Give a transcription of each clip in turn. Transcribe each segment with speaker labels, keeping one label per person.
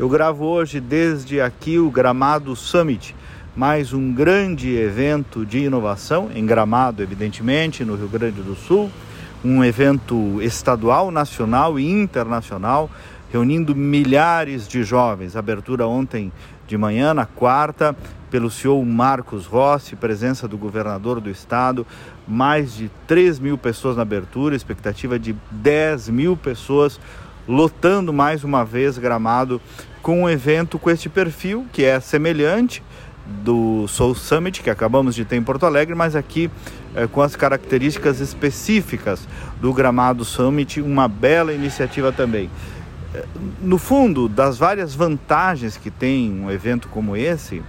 Speaker 1: Eu gravo hoje desde aqui o Gramado Summit, mais um grande evento de inovação em Gramado, evidentemente, no Rio Grande do Sul, um evento estadual, nacional e internacional, reunindo milhares de jovens. Abertura ontem de manhã, na quarta, pelo CEO Marcos Rossi, presença do governador do estado, mais de 3 mil pessoas na abertura, expectativa de 10 mil pessoas lotando mais uma vez Gramado com um evento com este perfil, que é semelhante do Soul Summit, que acabamos de ter em Porto Alegre, mas aqui é, com as características específicas do Gramado Summit, uma bela iniciativa também. Eh, no fundo, das várias vantagens que tem um evento como esse,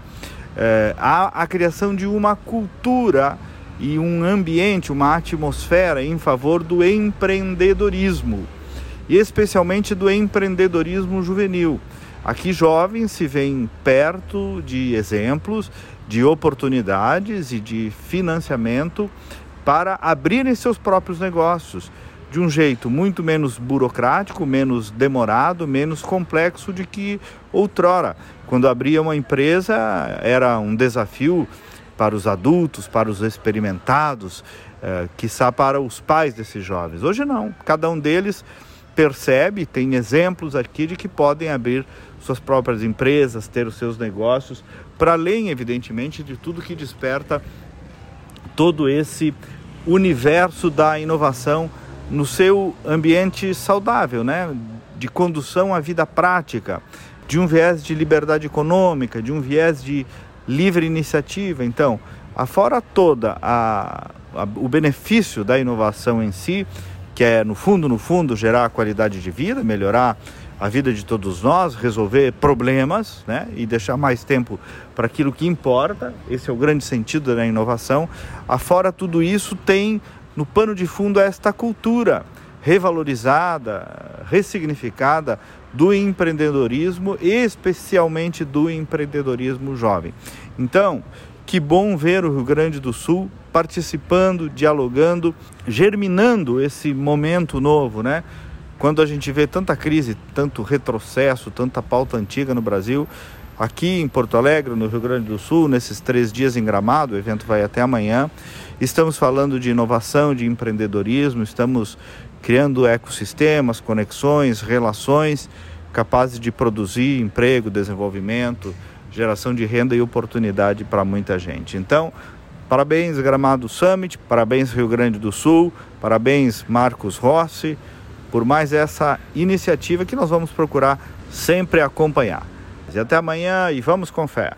Speaker 1: é, há a criação de uma cultura e um ambiente, uma atmosfera em favor do empreendedorismo e especialmente do empreendedorismo juvenil. Aqui jovens se veem perto de exemplos, de oportunidades e de financiamento para abrirem seus próprios negócios de um jeito muito menos burocrático, menos demorado, menos complexo de que outrora. Quando abria uma empresa era um desafio para os adultos, para os experimentados, eh, quiçá para os pais desses jovens. Hoje não, cada um deles percebe, tem exemplos aqui de que podem abrir suas próprias empresas, ter os seus negócios, para além, evidentemente, de tudo que desperta todo esse universo da inovação no seu ambiente saudável, né? de condução à vida prática, de um viés de liberdade econômica, de um viés de livre iniciativa. Então, afora toda a, a, o benefício da inovação em si, que é no fundo, no fundo, gerar qualidade de vida, melhorar a vida de todos nós, resolver problemas né, e deixar mais tempo para aquilo que importa. Esse é o grande sentido da inovação. Afora tudo isso, tem no pano de fundo esta cultura revalorizada, ressignificada do empreendedorismo, especialmente do empreendedorismo jovem. Então, que bom ver o Rio Grande do Sul participando, dialogando, germinando esse momento novo, né? Quando a gente vê tanta crise, tanto retrocesso, tanta pauta antiga no Brasil, aqui em Porto Alegre, no Rio Grande do Sul, nesses três dias em Gramado, o evento vai até amanhã. Estamos falando de inovação, de empreendedorismo, estamos criando ecossistemas, conexões, relações capazes de produzir emprego, desenvolvimento, geração de renda e oportunidade para muita gente. Então, parabéns Gramado Summit, parabéns Rio Grande do Sul, parabéns Marcos Rossi por mais essa iniciativa que nós vamos procurar sempre acompanhar. E até amanhã e vamos com fé.